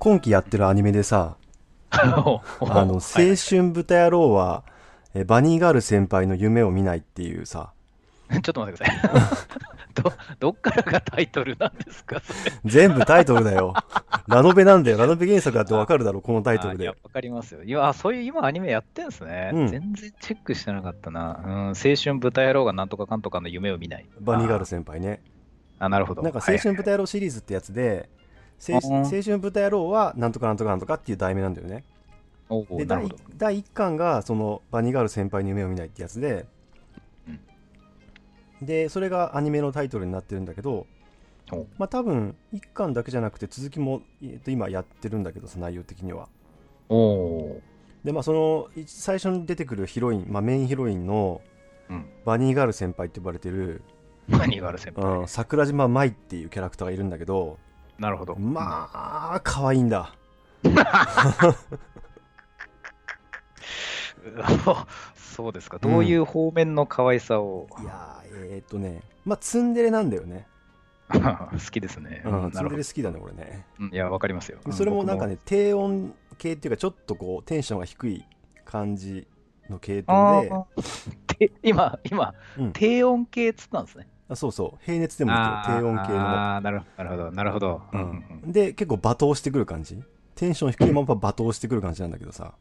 今期やってるアニメでさ、あの、青春豚野郎は、えバニーガール先輩の夢を見ないっていうさ、ちょっと待ってください。ど、どっからがタイトルなんですか。全部タイトルだよ。ラノベなんだよ。ラノベ原作だってわかるだろ、このタイトルで。わかりますよ。いや、そういう今アニメやってんすね、うん。全然チェックしてなかったな。うん、青春豚野郎がなんとかかんとかの夢を見ない。バニーガール先輩ね。あ、なるほど。なんか青春豚野郎シリーズってやつで、青春豚野郎はなんとかなんとかなんとかっていう題名なんだよね。で第第1巻がそのバニーガール先輩に夢を見ないってやつで、でそれがアニメのタイトルになってるんだけどまあ多分1巻だけじゃなくて続きも、えー、と今やってるんだけどさ内容的には。でまあその最初に出てくるヒロイン、まあ、メインヒロインのバニーガール先輩って呼ばれてる、バニーガール先輩、うん、桜島舞っていうキャラクターがいるんだけどなるほど。まあ可愛いんだ。そうですか、どういう方面の可愛さを、いやえー、っとねまあツンデレなんだよね。好きですね、うん、ツンデレ好きだねこれね、いやわかりますよ。それもなんかね低音系っていうかちょっとこうテンションが低い感じの系統で。今今、うん、低音系っつったんですねあそうそう。平熱でもいいけど低音系の。ああなるほどなるほど、うん、で結構罵倒してくる感じ？テンション低いまま罵倒してくる感じなんだけどさ、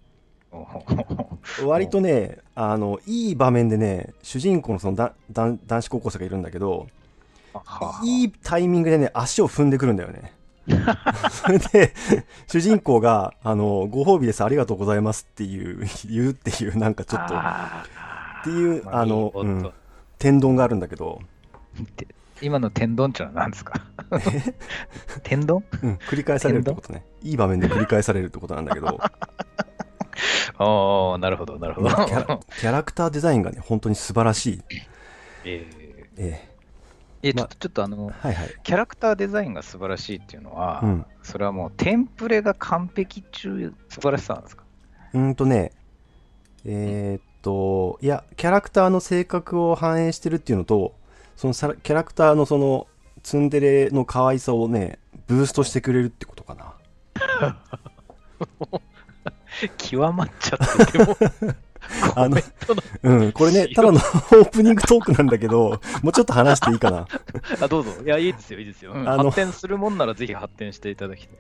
割とね、あの、いい場面でね、主人公のそのだだ男子高校生がいるんだけど、いいタイミングでね、足を踏んでくるんだよね。それで、主人公が、あの、ご褒美です、ありがとうございますっていう、言うっていう、なんかちょっと、っていう、あの、うん、天丼があるんだけど、今の天丼ってのは何ですか？天丼？うん、繰り返されるってことね。いい場面で繰り返されるってことなんだけど、ああ、なるほど、なるほど。キャラ。キャラクターデザインがね、本当に素晴らしい。えー、えー。えちょっと、ちょっとあの、はいはい、キャラクターデザインが素晴らしいっていうのは、うん、それはもうテンプレが完璧中、素晴らしさなんですか？うんとね、えー、っと、いや、キャラクターの性格を反映してるっていうのと、そのキャラクターのそのツンデレの可愛さをね、ブーストしてくれるってことかな。極まっちゃってても。あの、うん、これね、ただの オープニングトークなんだけど、もうちょっと話していいかな。あ、どうぞ。いや、いいですよ、いいですよ。うん、発展するもんならぜひ発展していただきたい。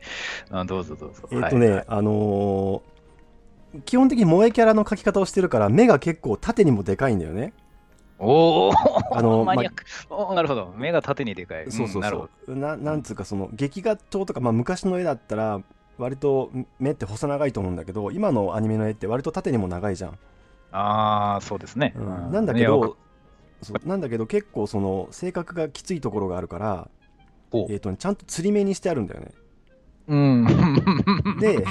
あどうぞどうぞ。えっ、ー、とね、はいはい、あのー、基本的に萌えキャラの描き方をしてるから、目が結構縦にもでかいんだよね。おお、あのマニアック、ま、おなるほど、目が縦にでかい。そうそうそう。うん、ななんつうか、その劇画調とか、まあ、昔の絵だったら、割と目って細長いと思うんだけど今のアニメの絵って割と縦にも長いじゃん。ああそうですね、うん、なんだけどなんだけど結構その性格がきついところがあるからえーと、ね、ちゃんと釣り目にしてあるんだよね。うん。で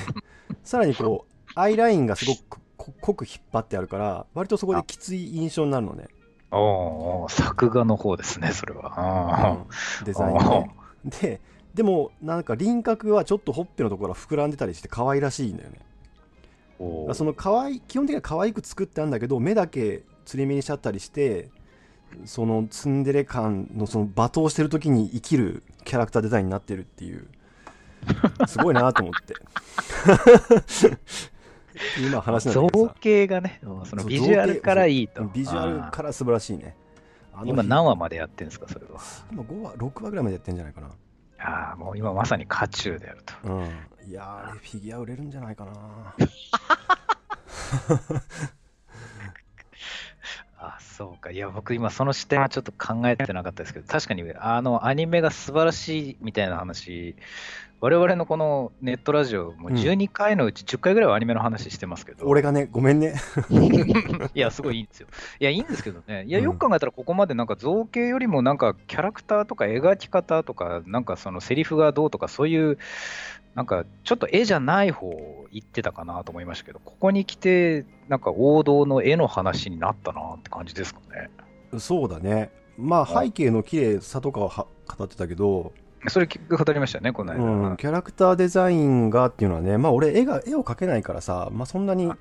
さらにこうアイラインがすごく濃く引っ張ってあるから割とそこできつい印象になるのねおお作画の方ですねそれは、うん、デザインね。ででもなんか輪郭はちょっとほっぺのところが膨らんでたりして可愛らしいんだよね。その可愛い基本的には可愛く作ってあるんだけど目だけつり目にしちゃったりしてそのツンデレ感のその罵倒してる時に生きるキャラクターデザインになってるっていう。すごいなと思って 今話なんだけど造形がねそのビジュアルからいいとビジュアルから素晴らしいね今何話までやってるんですかそれは今5話6話ぐらいまでやってるんじゃないかなああ、もう今まさに渦中であると。うん。いやあれフィギュア売れるんじゃないかな。あそうか。いや、僕今その視点はちょっと考えてなかったですけど、確かにあのアニメが素晴らしいみたいな話、我々のこのネットラジオ、もう12回のうち10回ぐらいはアニメの話してますけど。うん、俺がね、ごめんね。いや、すごいいいんですよ。いや、いいんですけどね。いや、よく考えたら、ここまでなんか造形よりも、なんかキャラクターとか描き方とか、なんかそのセリフがどうとか、そういう、なんかちょっと絵じゃない方言ってたかなと思いましたけど、ここに来て、なんか王道の絵の話になったなって感じですかね。そうだね。まあ、背景の綺麗さとかは語ってたけど、それ語りましたね、この間、うん。キャラクターデザインがっていうのはね、まあ俺絵が、絵を描けないからさ、まあそんなに語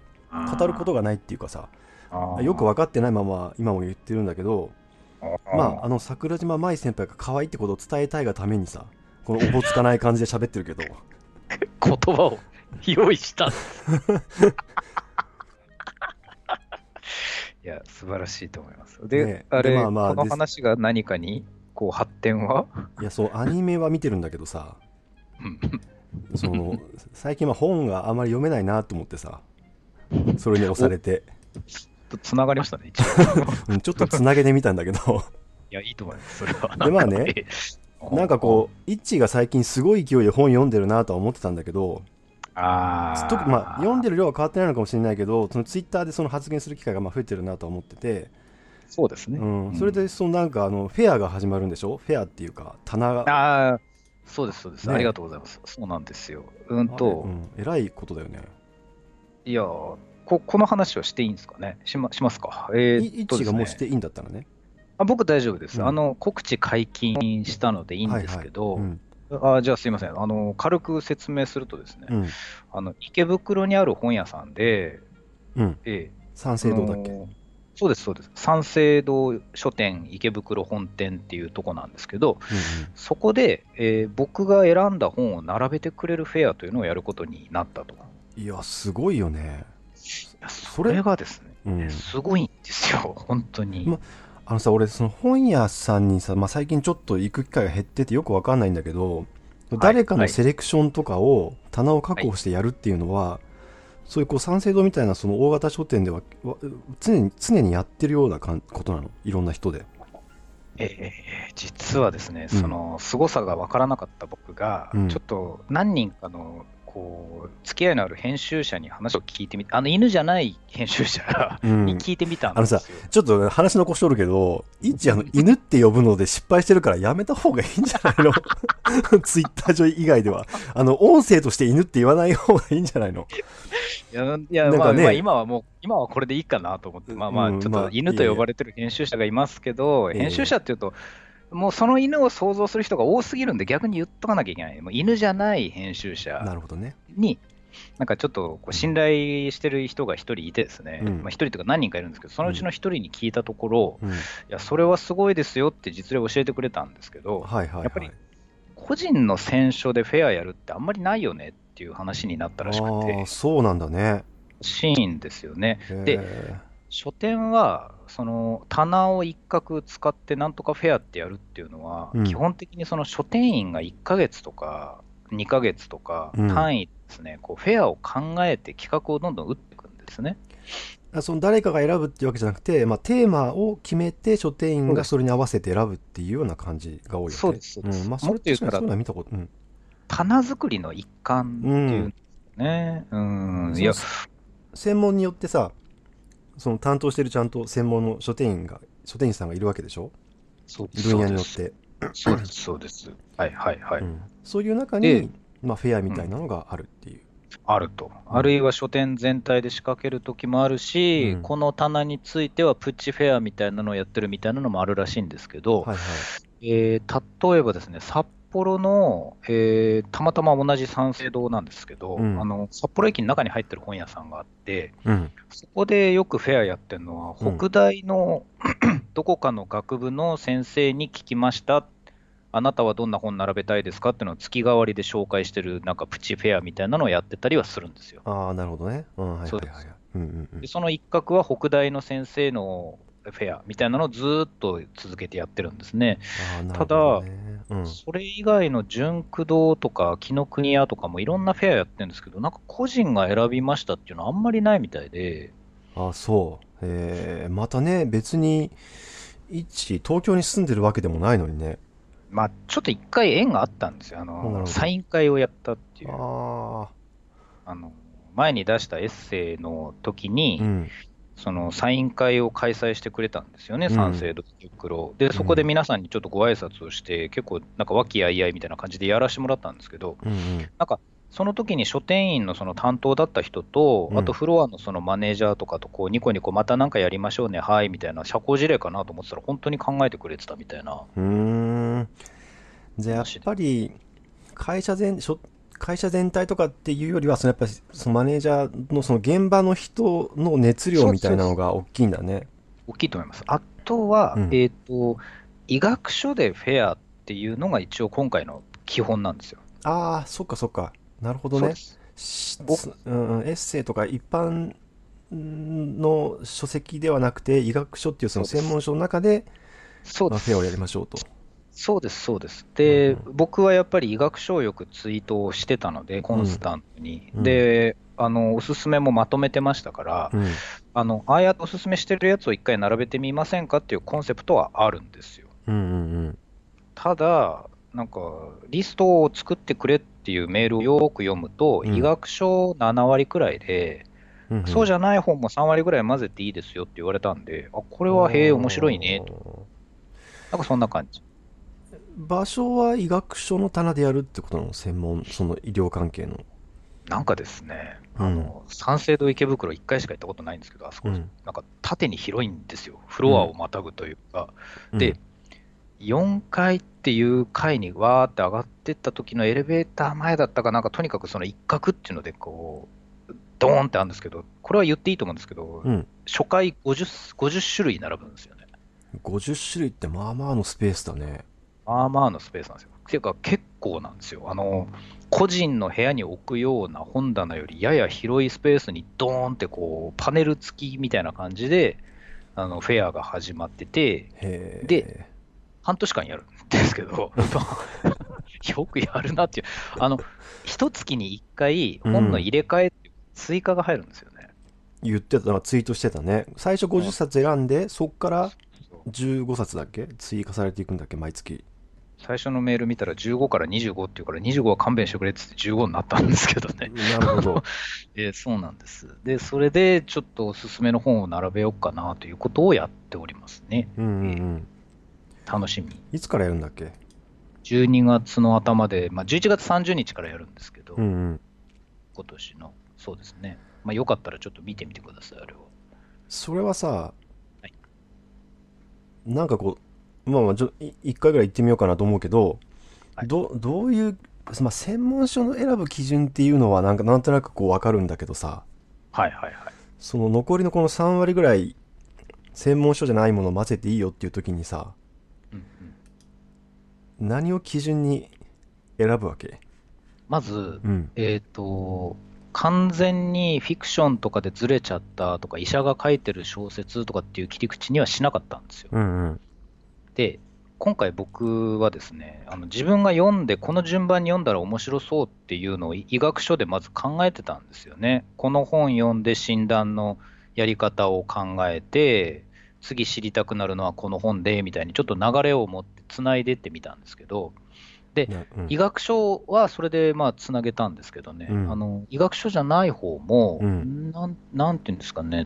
ることがないっていうかさ、よく分かってないまま今も言ってるんだけど、まああの桜島舞先輩が可愛いってことを伝えたいがためにさ、このおぼつかない感じで喋ってるけど。言葉を用意した。んです。いや、素晴らしいと思います。で、ね。あれ、でまあまあこの話が何かに、こう、発展は？いや、そう、アニメは見てるんだけどさ、うん。その、最近は本があまり読めないなと思ってさ、それに押されて、とつながりましたね、一応。うんちょっとつなげてみたんだけど、いや、いいと思います、それは。でまあね。ええなんかこう、イッチが最近すごい勢いで本読んでるなとは思ってたんだけど、あ特にまあ、読んでる。る量は変わってないのかもしれないけど、そのツイッターでその発言する機会がまあ増えてるなとは思ってて、そうですね。うん、それでそのなんかあのフェアが始まるんでしょ？フェアっていうか棚。がああ、そうです、そうです、ね。ありがとうございます。そうなんですよ。うんと。う、ん、えらいことだよね。いやこ、この話はしていいんですかね？しましますか？えいイッーっとですね。チがもうしていいんだったらねあ僕大丈夫です、うん。あの。告知解禁したのでいいんですけど、はいはい。あじゃあすいません。あの。軽く説明するとですね、うん、あの池袋にある本屋さんで、うん。うん、ええ。三省堂だっけ、そうです、そうです。三省堂書店池袋本店っていうとこなんですけど、そこで、えー僕が選んだ本を並べてくれるフェアというのをやることになったと。うん、いやすごいよね。それがですね、うん。すごいんですよ、本当に。まあのさ俺その本屋さんにさ、まあ、最近ちょっと行く機会が減っててよくわかんないんだけど誰かのセレクションとかを棚を確保してやるっていうのは、そういうこう三省堂みたいなその大型書店ではわ常に常にやってるようなことなの？いろんな人で。えー実はですね、うん。その凄さが分からなかった僕が、うん。ちょっと何人かのこう付き合いのある編集者に話を聞いてみて、あの犬じゃない編集者うん。に聞いてみたんですよ。ちょっと話の腰取るけど、一あの犬って呼ぶので失敗してるからやめた方がいいんじゃないの？ツイッター上以外では。あの、音声として犬って言わない方がいいんじゃないの？いや、いやまあまあ、今はもう、今はこれでいいかなと思って、まあまあ、うんまあちょっと犬と呼ばれてる編集者がいますけど、いえいえ。編集者っていうと、もうその犬を想像する人が多すぎるんで、逆に言っとかなきゃいけない。もう犬じゃない編集な者るほどね。に、なんかちょっとこう信頼してる人が一人いてですね、うんまあ一人というか何人かいるんですけど、そのうちの一人に聞いたところ、うん。いや、それはすごいですよって実例を教えてくれたんですけど、はいはい、はい。やっぱり個人の選書でフェアやるってあんまりないよねっていう話になったらしくあてあ、、そうなんだね。シーンですよね。でへ書店はその棚を一角使ってなんとかフェアってやるっていうのは、うん基本的にその書店員が1ヶ月とか2ヶ月とかうん単位ですね、こうフェアを考えて企画をどんどん打っていくんですね。ーその誰かが選ぶっていうわけじゃなくて、まあ、テーマを決めて書店員がそれに合わせて選ぶっていうような感じが多いよね。そうですそうですん、まあ、それもっと言うたら確かにそういうのは見たこと、うん。棚作りの一環っていうんですね。うん、いや、その専門によってさ、その担当してるちゃんと専門の書店員が、書店員さんがいるわけでしょ？そう分野によって。そうです、そうです。はいはいはい。うんそういう中でに、まあ、フェアみたいなのがあるっていう。あると。うんあるいは書店全体で仕掛ける時もあるし、うんこの棚についてはプッチフェアみたいなのをやってるみたいなのもあるらしいんですけど、はいはい。えー例えばですね、札幌の、えーたまたま同じ三省堂なんですけど、うんあの札幌駅の中に入ってる本屋さんがあって、うん。そこでよくフェアやってるのは、うん北大の どこかの学部の先生に聞きました。あなたはどんな本並べたいですかっていうのを月替わりで紹介してる、なんかプチフェアみたいなのをやってたりはするんですよ。ああ、なるほどね。うん、はいはいそうですはいはい。うんうんうんで。その一角は北大の先生のフェアみたいなのをずーっと続けてやってるんですね。ああ、なるほどね。うん。それ以外の純駆堂とか紀ノ国屋とかもいろんなフェアやってるんですけど、なんか個人が選びましたっていうのはあんまりないみたいで、ああ、そう。えー、またね、別に、一、東京に住んでるわけでもないのにね。まあ、ちょっと一回縁があったんですよ。あのサイン会をやったっていう。ああの前に出したエッセイの時に、あ、うん。そのサイン会を開催してくれたんですよね、うん三省堂袋。で、そこで皆さんにちょっとご挨拶をして、結構、なんか和気あいあいみたいな感じでやらせてもらったんですけど、うんうん。なんか、その時に書店員のその担当だった人と、うんあとフロアのそのマネージャーとかと、こう、ニコニコまたなんかやりましょうね、はい、みたいな社交辞令かなと思ってたら、本当に考えてくれてたみたいな。うーん。じゃあやっぱり、会社全、会社全体とかっていうよりは、そのやっぱり、そのマネージャーのその現場の人の熱量みたいなのが大きいんだね。大きいと思います。あとは、うんえっ、と、医学書でフェアっていうのが一応今回の基本なんですよ。ああ、そっかそっか。なるほどね。しうん、エッセイとか一般の書籍ではなくて、医学書っていうその専門書の中で、そうです。まあフェアをやりましょうと。そうです、そうです。で、うん僕はやっぱり医学書をよくツイートをしてたので、コンスタントに。うんで、あの、おすすめもまとめてましたから、うん。あの、ああやっておすすめしてるやつを一回並べてみませんかっていうコンセプトはあるんですよ。うんうんただ、なんか、リストを作ってくれっていうメールをよく読むと、うん医学書7割くらいで、うん。そうじゃゃない本も3割ぐらい混ぜていいですよって言われたんで、あ、ここれはへえ、面白いねと。なんかそんな感じ。場所は医学書の棚でやるってことなの専門、その医療関係の。なんかですね、うんあの、三省堂池袋1回しか行ったことないんですけど、あそこ、うんなんか縦に広いんですよ。フロアをまたぐというか。で、4階っていう階にわーって上がってった時のエレベーター前だったかなんか、とにかくその一角っていうので、こう、ドーンってあるんですけど、これは言っていいと思うんですけど、うん、うん。初回 50, 50種類並ぶんですよね。50種類ってまあまあのスペースだね。まあまあのスペースなんですよ。っていうか、結構なんですよ。あの、個人の部屋に置くような本棚よりやや広いスペースにドーンってこう、パネル付きみたいな感じで、あの、フェアが始まってて。で、半年間やるんですけど、よくやるなっていう。あの、一月に一回本の入れ替え追加が入るんですよね。言ってた、ツイートしてたね。最初50冊選んで、そっから15冊だっけ？追加されていくんだっけ？毎月。最初のメール見たら15から25っていうから25は勘弁してくれって言って15になったんですけどね。なるほど。えーそうなんです。で、それでちょっとおすすめの本を並べようかなということをやっておりますね。うんうんうん。楽しみ。いつからやるんだっけ？12月の頭で、まあ、11月30日からやるんですけど、うんうん。今年の、そうですね。まあ、よかったらちょっと見てみてください、あれを。それはさ、はいなんかこう、まあまあ一回ぐらい行ってみようかなと思うけど、はいどどういう、まあ、専門書の選ぶ基準っていうのはなんかなんとなくこうわかるんだけどさ、はいはいはい。その残りのこの3割ぐらい専門書じゃないものを混ぜていいよっていう時にさ、うんうん何を基準に選ぶわけ？まず、うん。えっ、と、完全にフィクションとかでずれちゃったとか、医者が書いてる小説とかっていう切り口にはしなかったんですよ。うんうん。で、今回僕はですね、あの自分が読んで、この順番に読んだら面白そうっていうのを医学書でまず考えてたんですよね。この本読んで診断のやり方を考えて、次知りたくなるのはこの本でみたいにちょっと流れを持ってつないでってみたんですけど、でなうん。医学書はそれでまあつなげたんですけどね、うん。あの医学書じゃない方も、うん。なん、なんていうんですかね、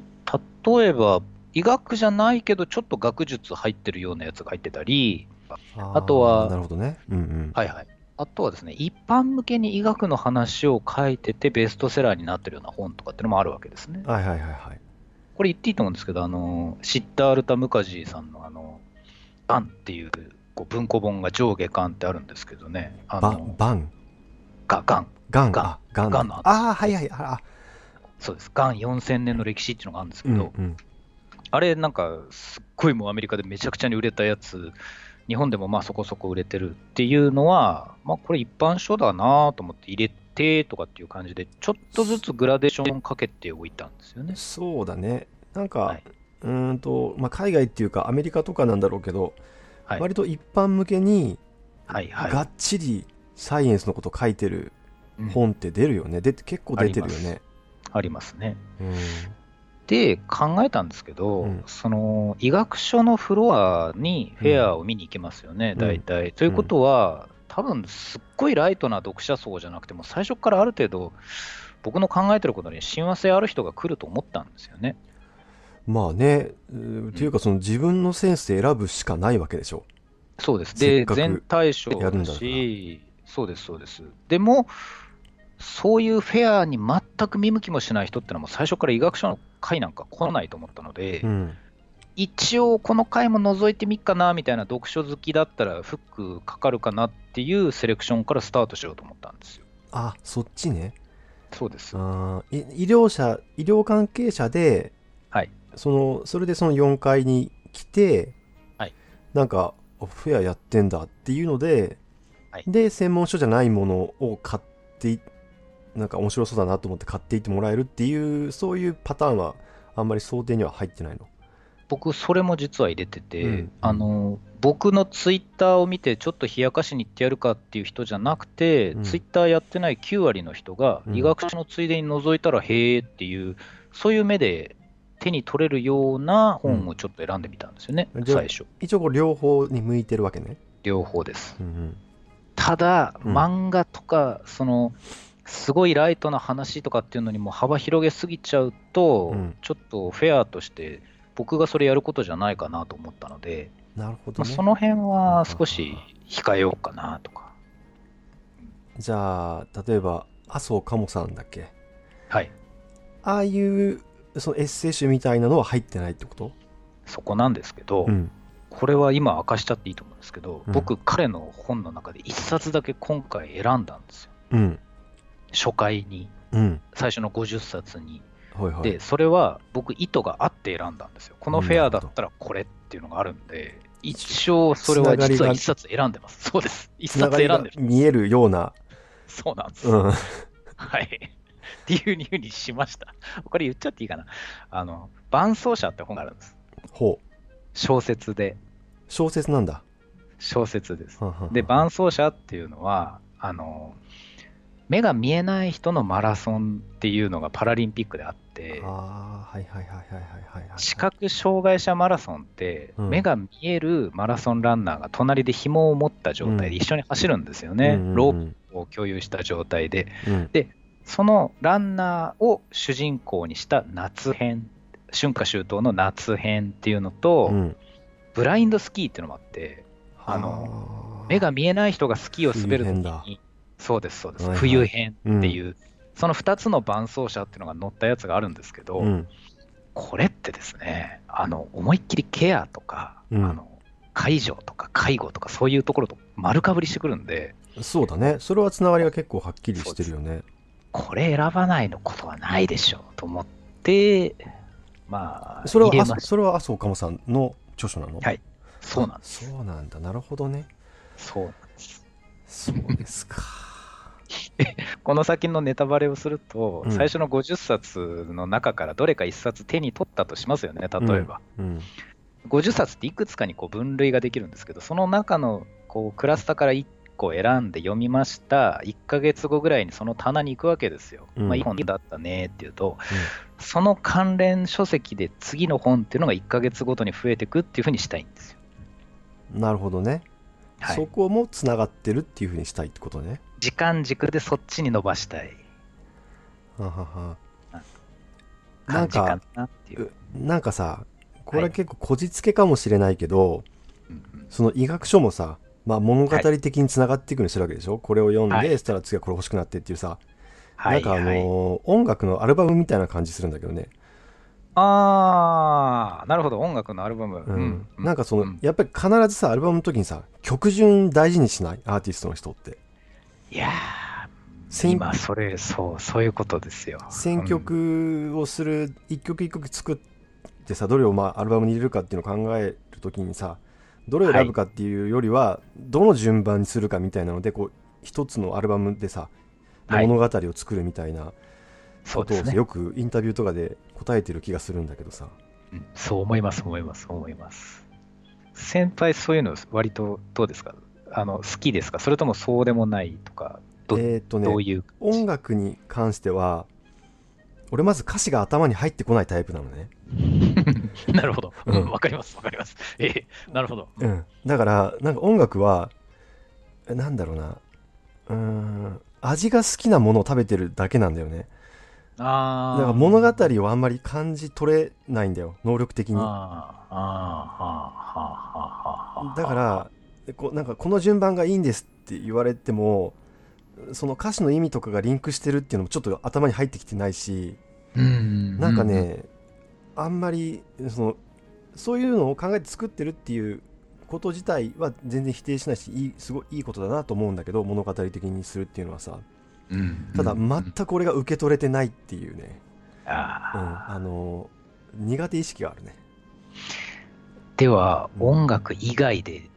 例えば医学じゃないけど、ちょっと学術入ってるようなやつが入ってたり、ああとはーなるほどね。うんうん。はいはい、あとはですね、一般向けに医学の話を書いてて、ベストセラーになってるような本とかっていうのもあるわけですね。はいはいはいはい。これ言っていいと思うんですけど、あのシッタールタ・ムカジーさんの、あの、ガンっていうこう文庫本が上下巻ってあるんですけどね、あばの、バン？ガガン、ガンガン。あガン。ガンの後ああはいはい。あそうです、ガン4000年の歴史っていうのがあるんですけど、うんうんあれなんか、すっごいもうアメリカでめちゃくちゃに売れたやつ、日本でもまあそこそこ売れてるっていうのは、まあこれ一般書だなと思って入れてとかっていう感じで、ちょっとずつグラデーションかけておいたんですよね。そうだねなんか、はいうーんと、まあ、海外っていうかアメリカとかなんだろうけど、はい。割と一般向けにはいはい。がっちりサイエンスのこと書いてるうん本って出るよね、で結構出てるよねありますね。うんで、考えたんですけど、うんその医学書のフロアにフェアを見に行きますよね、うん大体。ということは、多分すっごいライトな読者層じゃなくても、最初からある程度、僕の考えてることに親和性ある人が来ると思ったんですよね。まあね、うーっていうかその自分のセンスで選ぶしかないわけでしょ。そうです。で、全対象だやるんだからし、そうです、そうです。でも、そういうフェアに全く見向きもしない人ってのはもう最初から医学書の会なんか来ないと思ったので、うん。一応この回も覗いてみっかなみたいな読書好きだったらフックかかるかなっていうセレクションからスタートしようと思ったんですよ。あ、そっちね。そうです。あ医療者、医療関係者で、はい。その、それでその4階に来て、はい。なんか、フェアやってんだっていうので、はいで、専門書じゃないものを買っていなんか面白そうだなと思って買っていってもらえるっていうそういうパターンはあんまり想定には入ってないの？僕、それも実は入れてて、うんあの僕のツイッターを見て、ちょっと冷やかしに行ってやるかっていう人じゃなくて、うん。ツイッターやってない9割の人が、うん。医学書のついでに覗いたら、へーっていう、そういう目で手に取れるような本をちょっと選んでみたんですよね、うん。最初。一応両方に向いてるわけね。両方です。うんうん。ただ、うん。漫画とか、その、すごいライトな話とかっていうのにも幅広げすぎちゃうと、うん。ちょっとフェアとして、僕がそれやることじゃないかなと思ったので、まあ、なるほどね。その辺は少し控えようかなとか。じゃあ例えば麻生かもさんだっけ？はい。ああいうそのエッセイ集みたいなのは入ってないってこと？そこなんですけど、うん。これは今明かしちゃっていいと思うんですけど、うん。僕、彼の本の中で一冊だけ今回選んだんですよ。うん初回に、うん最初の50冊に。はいはいで、それは僕、意図があって選んだんですよ。このフェアだったらこれっていうのがあるんで、一応それは実は一冊選んでます。そうです。一つながりが冊選んでる。見えるようなそうなんです。うんはい。っていうふうにしました。これ言っちゃっていいかな。あの、伴奏者って本があるんです。ほう小説で。小説なんだ小説です。はんはんはんで、伴奏者っていうのは、あの、目が見えない人のマラソンっていうのがパラリンピックであって、ああはいはいはいはいはいはいはい。視覚障害者マラソンって、うん。目が見えるマラソンランナーが隣で紐を持った状態で一緒に走るんですよね。ロープを共有した状態で。うん。そのランナーを主人公にした夏編、春夏秋冬の夏編っていうのと、うん。ブラインドスキーっていうのもあって、あの目が見えない人がスキーを滑るとき冬編だ。に、そうです、そうです、はいはい。冬編っていう、その2つの伴奏者っていうのが乗ったやつがあるんですけど、うん。これってですね、あの思いっきりケアとか、うん。あの介助とか介護とかそういうところと丸かぶりしてくるんで、そうだね。それはつながりが結構はっきりしてるよね。これ選ばないのことはないでしょうと思って、まあ、それはそれは麻生かもさんの著書なの？はい。そうなんです。そうなんだ。なるほどね。そうなんです。そうですか この先のネタバレをすると、うん。最初の50冊の中からどれか1冊手に取ったとしますよね、例えば。うん。50冊っていくつかにこう分類ができるんですけど、その中のこうクラスターから1個選んで読みました、1ヶ月後ぐらいにその棚に行くわけですよ。うん。まあ、いい本だったねっていうと、その関連書籍で次の本っていうのが1ヶ月ごとに増えていくっていうふうにしたいんですよ。うんなるほどねはい。そこもつながってるっていうふうにしたいってことね。時間軸でそっちに伸ばしたい。ははは。感じかなっていう。なんかさこれは結構こじつけかもしれないけど、うんうん。その医学書もさ、まあ、物語的につながっていくようにしてるわけでしょ、これを読んで、はい。そしたら次はこれ欲しくなってっていうさ、はいなんかあのはい。ー音楽のアルバムみたいな感じするんだけどね、あー、なるほど、音楽のアルバム。うん。なんかその、うん。やっぱり必ずさアルバムの時にさ曲順大事にしないアーティストの人って。いやー、選今、それ、そう、そういうことですよ。選曲をする一曲一曲作ってさどれをまあアルバムに入れるかっていうのを考える時にさどれを選ぶかっていうよりは、どの順番にするかみたいなのでこう一つのアルバムでさ、はい。物語を作るみたいなことをそうですね。よくインタビューとかで答えてる気がするんだけどさうんそう思います、思います、思います。先輩、そういうの、割とどうですか？あの好きですか？それともそうでもないとか、ど,、えーっとねどういう？音楽に関しては俺まず歌詞が頭に入ってこないタイプなのね、なるほど。うんうんわかります、わかります。ええなるほど。うん、だからなんか音楽はえなんだろうなうーん味が好きなものを食べてるだけなんだよねあー。だから物語をあんまり感じ取れないんだよ。能力的に。だからこうなんかこの順番がいいんですって言われてもその歌詞の意味とかがリンクしてるっていうのもちょっと頭に入ってきてないしうん。なんかね、あんまりそのそういうのを考えて作ってるっていうこと自体は全然否定しないしいいすごいいいことだなと思うんだけど物語的にするっていうのはさ。うんただうん。全くこれが受け取れてないっていうね、うん、あの苦手意識があるね。では、うん。音楽以外で、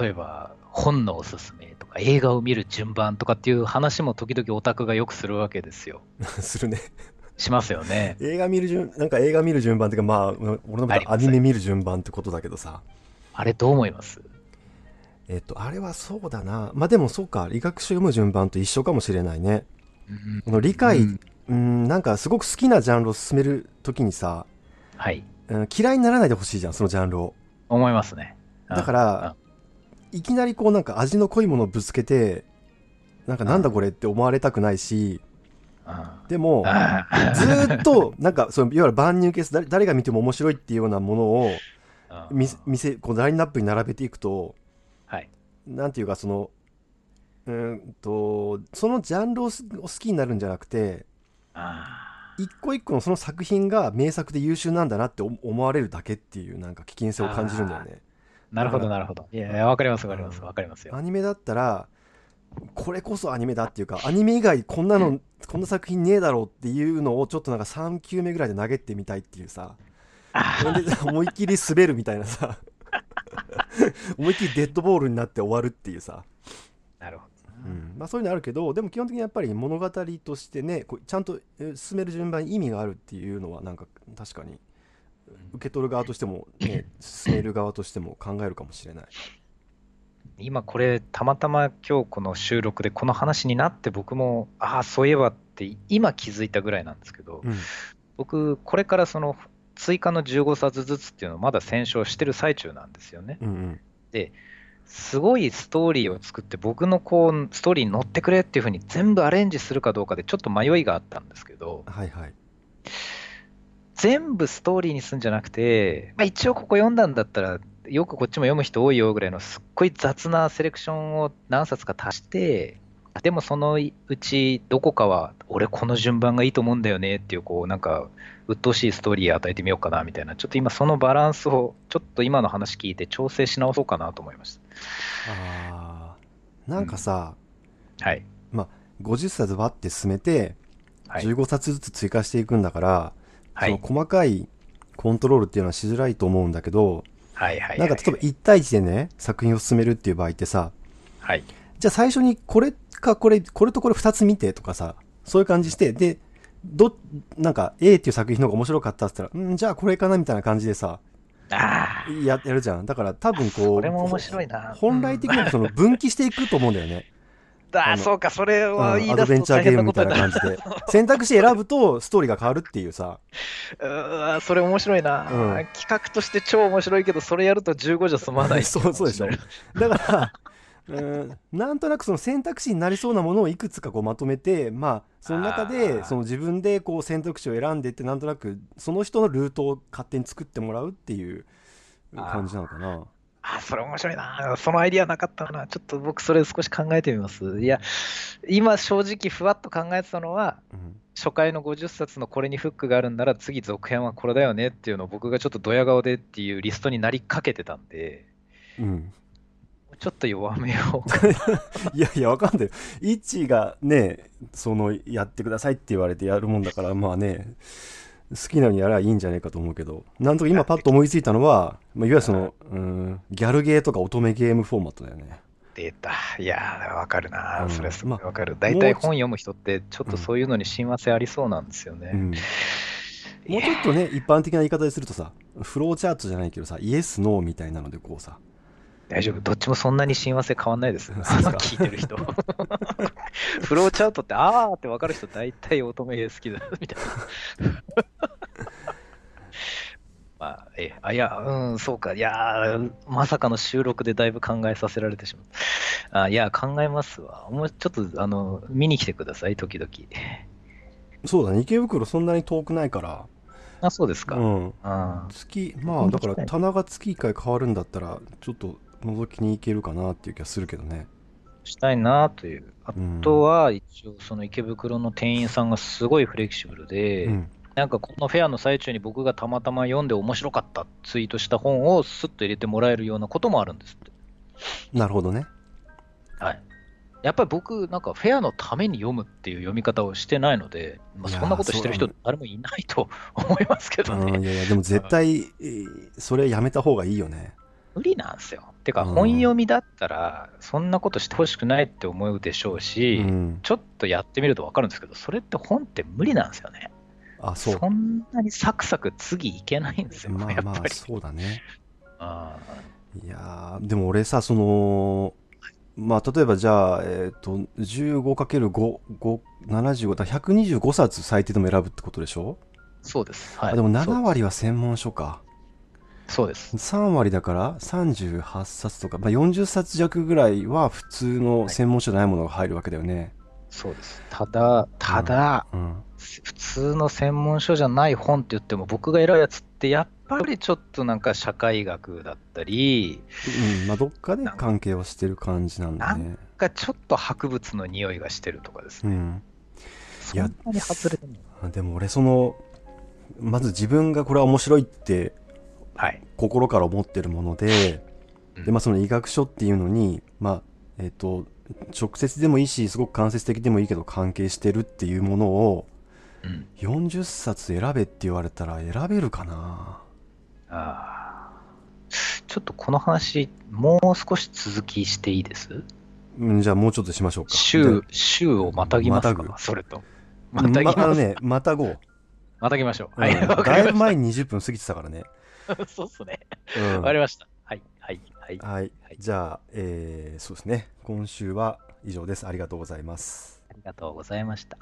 例えば本のおすすめとか映画を見る順番とかっていう話も時々オタクがよくするわけですよ。するね。しますよね。映画見る順、なんか映画見る順番っていうか、まあ、俺の場合アニメ見る順番ってことだけどさ。あれどう思います？えっと、あれはそうだな。まあでもそうか、理学書読む順番と一緒かもしれないね。この理解、うん、うんなんかすごく好きなジャンルを進めるときにさ、はい、うん、嫌いにならないでほしいじゃん、そのジャンルを。思いますね。だから、いきなりこうなんか味の濃いものをぶつけて、なんかなんだこれって思われたくないし、でも、ずっと、なんか、その、いわゆる万入ケース誰、誰が見ても面白いっていうようなものを、見せ、こう、ラインナップに並べていくと、はい。なんていうか、その、うんと、そのジャンルを好きになるんじゃなくて、一個一個のその作品が名作で優秀なんだなって思われるだけっていう、なんか危険性を感じるんだよね。なるほど、なるほど。いや、わかります、わかります、わかりますよ。アニメだったら、これこそアニメだっていうか、アニメ以外こんなの、こんな作品ねえだろうっていうのをちょっとなんか3球目ぐらいで投げてみたいっていうさ、思いっきり滑るみたいなさ、思いっきりデッドボールになって終わるっていうさ。なるほど。うんまあ、そういうのあるけどでも基本的にやっぱり物語としてねこうちゃんと進める順番に意味があるっていうのはなんか確かに受け取る側としても、ね、進める側としても考えるかもしれない。今これたまたま今日この収録でこの話になって僕もああそういえばって今気づいたぐらいなんですけど、うん、僕これからその追加の15冊ずつっていうのをまだ選書してる最中なんですよね。うんうん、ですごいストーリーを作って僕のこうストーリーに乗ってくれっていうふうに全部アレンジするかどうかでちょっと迷いがあったんですけど、はいはい、全部ストーリーにするんじゃなくて、まあ、一応ここ読んだんだったらよくこっちも読む人多いよぐらいのすっごい雑なセレクションを何冊か足して、でもそのうちどこかは俺この順番がいいと思うんだよねっていうこうなんか鬱陶しいストーリー与えてみようかなみたいな。ちょっと今そのバランスをちょっと今の話聞いて調整し直そうかなと思いました。あなんかさ、うん、はい。まあ50冊バッて進めて15冊ずつ追加していくんだから、はい、その細かいコントロールっていうのはしづらいと思うんだけど、はいはい、なんか例えば1対1でね、作品を進めるっていう場合ってさ、はい。じゃあ最初にこれかこれ、これとこれ2つ見てとかさ、そういう感じして、で、ど、なんか A っていう作品の方が面白かったって言ったら、うん、じゃあこれかなみたいな感じでさ、あや、やるじゃん。だから多分こう、これも面白いな。本来的にその分岐していくと思うんだよね。ああ、そうか、それは言い出すと、うん、アドベンチャーゲームみたいな感じで。選択肢選ぶとストーリーが変わるっていうさ。うそれ面白いな、うん、企画として超面白いけど、それやると15じゃ済まない。そうそうでしょ。だから、うん、なんとなくその選択肢になりそうなものをいくつかこうまとめて、まあ、その中でその自分でこう選択肢を選んでって、なんとなくその人のルートを勝手に作ってもらうっていう感じなのかな。あ、それ面白いな。そのアイディアなかったな。ちょっと僕それ少し考えてみます。いや、今正直ふわっと考えてたのは、うん、初回の50冊のこれにフックがあるんなら次続編はこれだよねっていうのを僕がちょっとドヤ顔でっていうリストになりかけてたんで、うん、ちょっと弱めよう。いやいや、わかんない。イッチがね、その、やってくださいって言われてやるもんだから、まあね、好きなようにやればいいんじゃないかと思うけど、なんとか今パッと思いついたのは、まあ、いわゆるその、うん、ギャルゲーとか乙女ゲームフォーマットだよね。出た。いやー、わかるな、うん、それすごいわかる。大、体、本読む人って、ちょっとそういうのに親和性ありそうなんですよね。うんもうちょっとね、一般的な言い方でするとさ、フローチャートじゃないけどさ、イエス、ノーみたいなのでこうさ。大丈夫、どっちもそんなに親和性変わんないです。聞いてる人。フローチャートって、あーって分かる人、大体乙女好きだ、みたいな。まあ、え、あ、いや、うん、そうか。いや、まさかの収録でだいぶ考えさせられてしまった。あいや、考えますわ。もうちょっと、あの、見に来てください、時々。そうだね、池袋そんなに遠くないから。あ、そうですか。うん。あ月、まあ、だから棚が月1回変わるんだったら、ちょっと覗きに行けるかなっていう気がするけどね。したいなという。あとは、一応、その池袋の店員さんがすごいフレキシブルで、うんなんかこのフェアの最中に僕がたまたま読んで面白かったツイートした本をスッと入れてもらえるようなこともあるんですって。なるほどね。はい。やっぱり僕、なんかフェアのために読むっていう読み方をしてないので、まあ、そんなことしてる人、誰もいないと思いますけどね。いやいや、でも絶対、それやめた方がいいよね。無理なんですよ。てか、うん本読みだったら、そんなことしてほしくないって思うでしょうし、うん。ちょっとやってみると分かるんですけど、それって本って無理なんですよね。あ、そう。そんなにサクサク次いけないんですよ、まあまあ、やっぱり。そうだね。あいやー、でも俺さ、その、まあ、例えばじゃあ、えっ、と、15×5、5、75だ、125冊最低でも選ぶってことでしょ、ーそうです。はい。あでもそう7割は専門書か。そうです。3割だから38冊とか、まあ、40冊弱ぐらいは普通の専門書じゃないものが入るわけだよね。そうです。ただ、ただ、うん。普通の専門書じゃない本って言っても、僕が選ぶやつって、やっぱりちょっとなんか社会学だったり、うん、まあ、どっかで関係はしてる感じなんだね。なんかちょっと博物の匂いがしてるとかですね。うん。そんなに外れてない。でも俺その、まず自分がこれは面白いってはい。心から思ってるもので、うんで、まあその医学書っていうのに、まあ、えっ、と、直接でもいいし、すごく間接的でもいいけど関係してるっていうものを、うん。40冊選べって言われたら選べるかな？あーちょっとこの話、もう少し続きしていいです？うん、じゃあもうちょっとしましょうか。週、週をまたぎますか？まそれと。ままたぎます。まあのね、またごう。またぎましょう。うんはい。だいぶ前に20分過ぎてたからね。た。そうっすね。うんわかりました。はい。はい。はい。はい。はいじゃあ、えー、そうですね。今週は以上です。ありがとうございます。ありがとうございました。